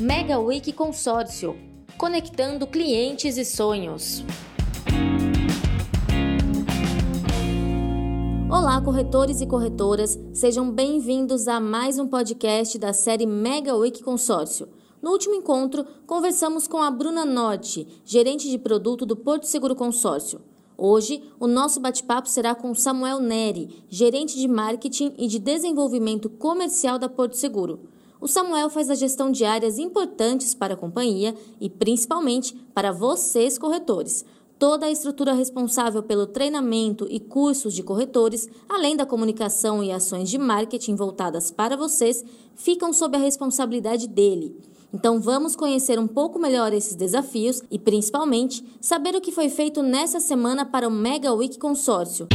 Mega Week Consórcio conectando clientes e sonhos. Olá, corretores e corretoras, sejam bem-vindos a mais um podcast da série Mega Week Consórcio. No último encontro, conversamos com a Bruna Norte, gerente de produto do Porto Seguro Consórcio. Hoje, o nosso bate-papo será com Samuel Neri, gerente de marketing e de desenvolvimento comercial da Porto Seguro. O Samuel faz a gestão de áreas importantes para a companhia e principalmente para vocês corretores. Toda a estrutura responsável pelo treinamento e cursos de corretores, além da comunicação e ações de marketing voltadas para vocês, ficam sob a responsabilidade dele. Então vamos conhecer um pouco melhor esses desafios e, principalmente, saber o que foi feito nessa semana para o Mega Week Consórcio.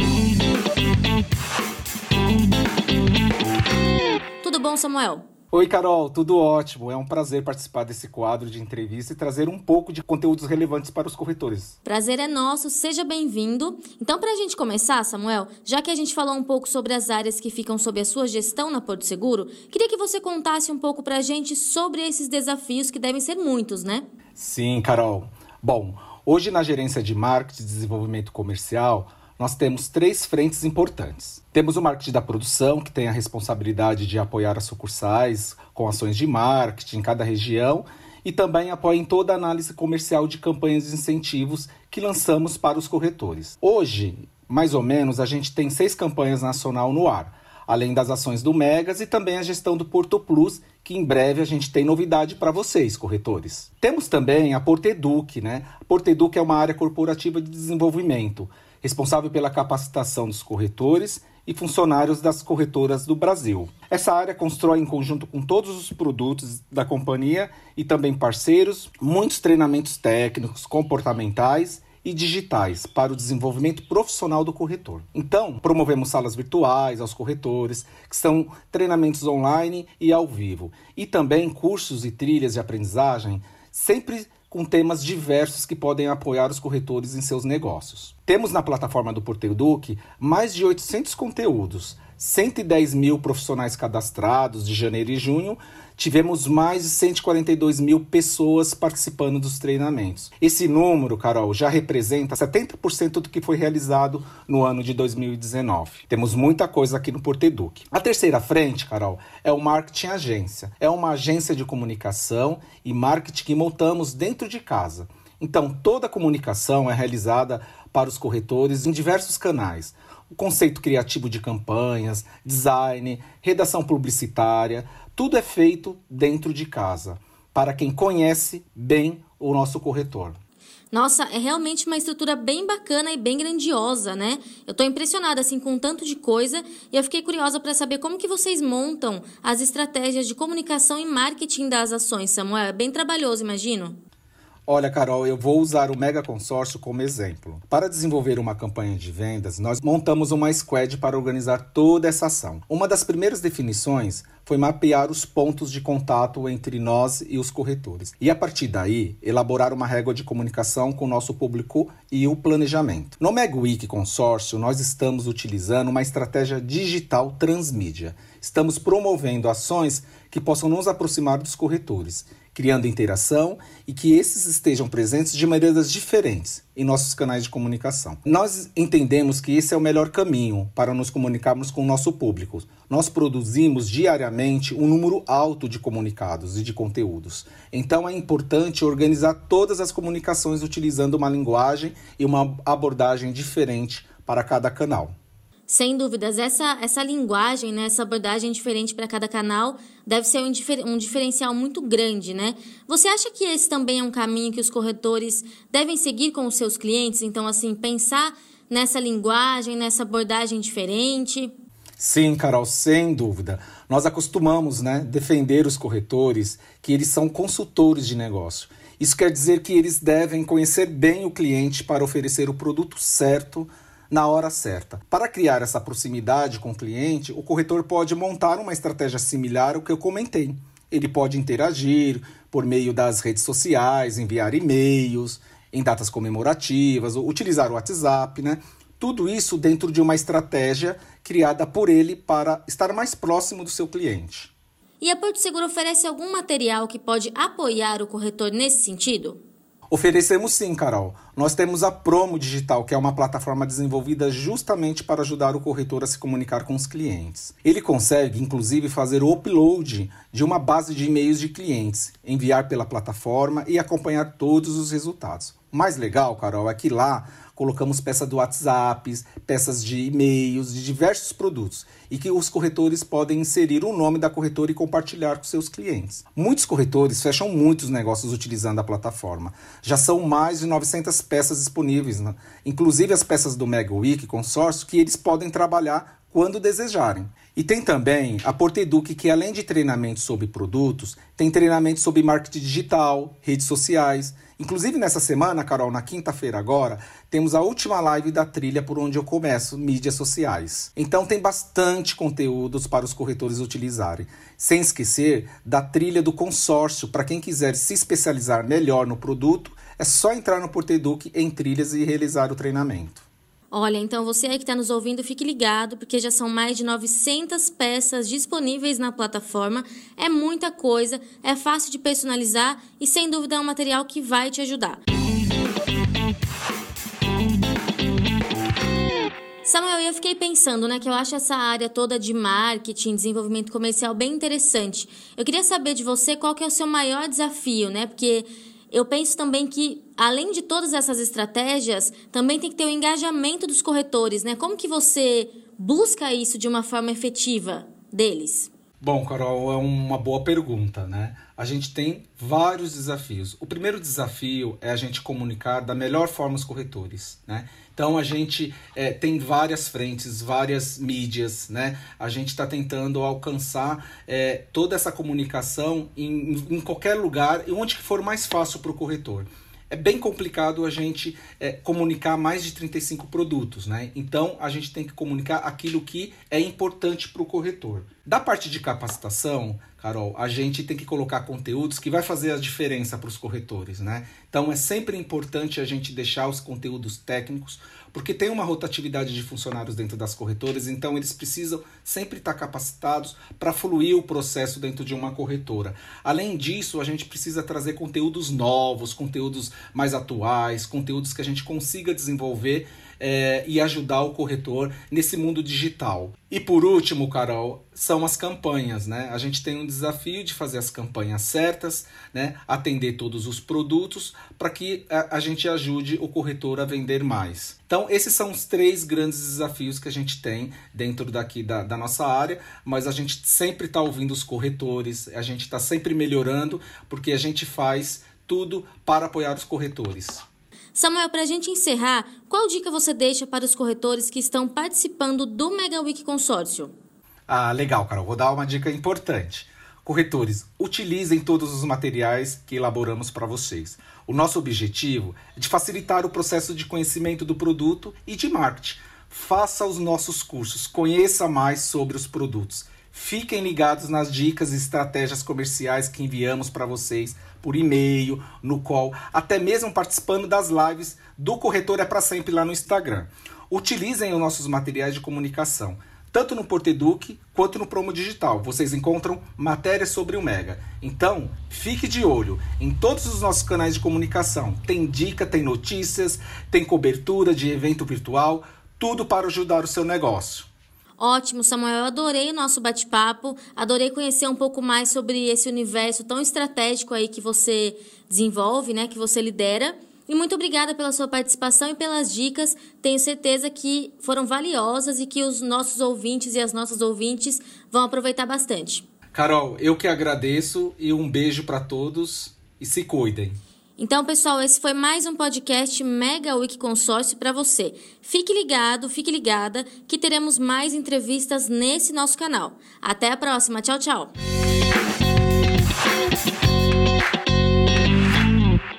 Tudo bom, Samuel? Oi, Carol, tudo ótimo. É um prazer participar desse quadro de entrevista e trazer um pouco de conteúdos relevantes para os corretores. Prazer é nosso, seja bem-vindo. Então, para a gente começar, Samuel, já que a gente falou um pouco sobre as áreas que ficam sob a sua gestão na Porto Seguro, queria que você contasse um pouco para a gente sobre esses desafios que devem ser muitos, né? Sim, Carol. Bom, hoje na gerência de marketing e desenvolvimento comercial, nós temos três frentes importantes. Temos o marketing da produção, que tem a responsabilidade de apoiar as sucursais com ações de marketing em cada região e também apoia em toda a análise comercial de campanhas de incentivos que lançamos para os corretores. Hoje, mais ou menos, a gente tem seis campanhas nacional no ar, além das ações do Megas e também a gestão do Porto Plus, que em breve a gente tem novidade para vocês, corretores. Temos também a Porteduc, né? A Porteduc é uma área corporativa de desenvolvimento responsável pela capacitação dos corretores e funcionários das corretoras do Brasil. Essa área constrói, em conjunto com todos os produtos da companhia e também parceiros, muitos treinamentos técnicos, comportamentais e digitais para o desenvolvimento profissional do corretor. Então, promovemos salas virtuais aos corretores, que são treinamentos online e ao vivo, e também cursos e trilhas de aprendizagem, sempre com temas diversos que podem apoiar os corretores em seus negócios. Temos na plataforma do Porteiro Duque mais de 800 conteúdos, 110 mil profissionais cadastrados de janeiro e junho, tivemos mais de 142 mil pessoas participando dos treinamentos. Esse número, Carol, já representa 70% do que foi realizado no ano de 2019. Temos muita coisa aqui no Porteduc. A terceira frente, Carol, é o marketing agência. É uma agência de comunicação e marketing que montamos dentro de casa. Então, toda a comunicação é realizada para os corretores em diversos canais o conceito criativo de campanhas, design, redação publicitária, tudo é feito dentro de casa, para quem conhece bem o nosso corretor. Nossa, é realmente uma estrutura bem bacana e bem grandiosa, né? Eu estou impressionada assim com tanto de coisa e eu fiquei curiosa para saber como que vocês montam as estratégias de comunicação e marketing das ações, Samuel. É bem trabalhoso, imagino. Olha, Carol, eu vou usar o Mega Consórcio como exemplo. Para desenvolver uma campanha de vendas, nós montamos uma squad para organizar toda essa ação. Uma das primeiras definições foi mapear os pontos de contato entre nós e os corretores. E a partir daí, elaborar uma régua de comunicação com o nosso público e o planejamento. No MegWeek Consórcio, nós estamos utilizando uma estratégia digital transmídia. Estamos promovendo ações que possam nos aproximar dos corretores criando interação e que esses estejam presentes de maneiras diferentes em nossos canais de comunicação. Nós entendemos que esse é o melhor caminho para nos comunicarmos com o nosso público. Nós produzimos diariamente um número alto de comunicados e de conteúdos. Então é importante organizar todas as comunicações utilizando uma linguagem e uma abordagem diferente para cada canal. Sem dúvidas, essa, essa linguagem, né, essa abordagem diferente para cada canal deve ser um, difer um diferencial muito grande, né? Você acha que esse também é um caminho que os corretores devem seguir com os seus clientes? Então, assim, pensar nessa linguagem, nessa abordagem diferente? Sim, Carol, sem dúvida. Nós acostumamos, né, defender os corretores que eles são consultores de negócio. Isso quer dizer que eles devem conhecer bem o cliente para oferecer o produto certo na hora certa. Para criar essa proximidade com o cliente, o corretor pode montar uma estratégia similar ao que eu comentei. Ele pode interagir por meio das redes sociais, enviar e-mails em datas comemorativas, utilizar o WhatsApp, né? Tudo isso dentro de uma estratégia criada por ele para estar mais próximo do seu cliente. E a Porto Seguro oferece algum material que pode apoiar o corretor nesse sentido? Oferecemos sim, Carol. Nós temos a Promo Digital, que é uma plataforma desenvolvida justamente para ajudar o corretor a se comunicar com os clientes. Ele consegue, inclusive, fazer o upload de uma base de e-mails de clientes, enviar pela plataforma e acompanhar todos os resultados. O mais legal, Carol, é que lá colocamos peças do WhatsApp, peças de e-mails, de diversos produtos, e que os corretores podem inserir o nome da corretora e compartilhar com seus clientes. Muitos corretores fecham muitos negócios utilizando a plataforma. Já são mais de 900 peças disponíveis, né? inclusive as peças do Mega Week consórcio, que eles podem trabalhar quando desejarem. E tem também a Porteduc, que além de treinamento sobre produtos, tem treinamento sobre marketing digital, redes sociais. Inclusive nessa semana, Carol, na quinta-feira agora, temos a última live da trilha por onde eu começo, mídias sociais. Então tem bastante conteúdos para os corretores utilizarem. Sem esquecer da trilha do consórcio, para quem quiser se especializar melhor no produto, é só entrar no Porteduc em trilhas e realizar o treinamento. Olha, então você aí que está nos ouvindo, fique ligado, porque já são mais de 900 peças disponíveis na plataforma. É muita coisa, é fácil de personalizar e sem dúvida é um material que vai te ajudar. Samuel, eu fiquei pensando, né, que eu acho essa área toda de marketing, desenvolvimento comercial bem interessante. Eu queria saber de você qual que é o seu maior desafio, né? Porque eu penso também que, além de todas essas estratégias, também tem que ter o engajamento dos corretores, né? Como que você busca isso de uma forma efetiva deles? Bom, Carol, é uma boa pergunta, né? A gente tem vários desafios. O primeiro desafio é a gente comunicar da melhor forma os corretores, né? Então a gente é, tem várias frentes, várias mídias, né? A gente está tentando alcançar é, toda essa comunicação em, em qualquer lugar e onde que for mais fácil para o corretor é bem complicado a gente é, comunicar mais de 35 produtos, né? Então a gente tem que comunicar aquilo que é importante para o corretor. Da parte de capacitação, Carol, a gente tem que colocar conteúdos que vai fazer a diferença para os corretores, né? Então é sempre importante a gente deixar os conteúdos técnicos, porque tem uma rotatividade de funcionários dentro das corretoras, então eles precisam sempre estar capacitados para fluir o processo dentro de uma corretora. Além disso, a gente precisa trazer conteúdos novos, conteúdos mais atuais, conteúdos que a gente consiga desenvolver é, e ajudar o corretor nesse mundo digital. E por último, Carol, são as campanhas, né? A gente tem um desafio de fazer as campanhas certas, né? Atender todos os produtos para que a, a, gente ajude o corretor a vender mais. Então, esses são os três grandes desafios que a gente tem dentro daqui da, da nossa área, mas a gente sempre está ouvindo os corretores, a gente está sempre melhorando, porque a gente faz tudo para apoiar os corretores. Samuel, para a gente encerrar, qual dica você deixa para os corretores que estão participando do Mega Week Consórcio? Ah, legal, Carol. Vou dar uma dica importante. Corretores, utilizem todos os materiais que elaboramos para vocês. O nosso objetivo é de facilitar o processo de conhecimento do produto e de marketing. Faça os nossos cursos, conheça mais sobre os produtos. Fiquem ligados nas dicas e estratégias comerciais que enviamos para vocês por e-mail, no call, até mesmo participando das lives do Corretor é para sempre lá no Instagram. Utilizem os nossos materiais de comunicação, tanto no Porteduc quanto no Promo Digital. Vocês encontram matérias sobre o Mega. Então, fique de olho em todos os nossos canais de comunicação. Tem dica, tem notícias, tem cobertura de evento virtual, tudo para ajudar o seu negócio. Ótimo, Samuel. Eu adorei o nosso bate-papo, adorei conhecer um pouco mais sobre esse universo tão estratégico aí que você desenvolve, né, que você lidera. E muito obrigada pela sua participação e pelas dicas. Tenho certeza que foram valiosas e que os nossos ouvintes e as nossas ouvintes vão aproveitar bastante. Carol, eu que agradeço e um beijo para todos e se cuidem. Então, pessoal, esse foi mais um podcast Mega Week Consórcio para você. Fique ligado, fique ligada, que teremos mais entrevistas nesse nosso canal. Até a próxima. Tchau, tchau.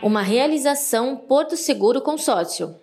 Uma realização Porto Seguro Consórcio.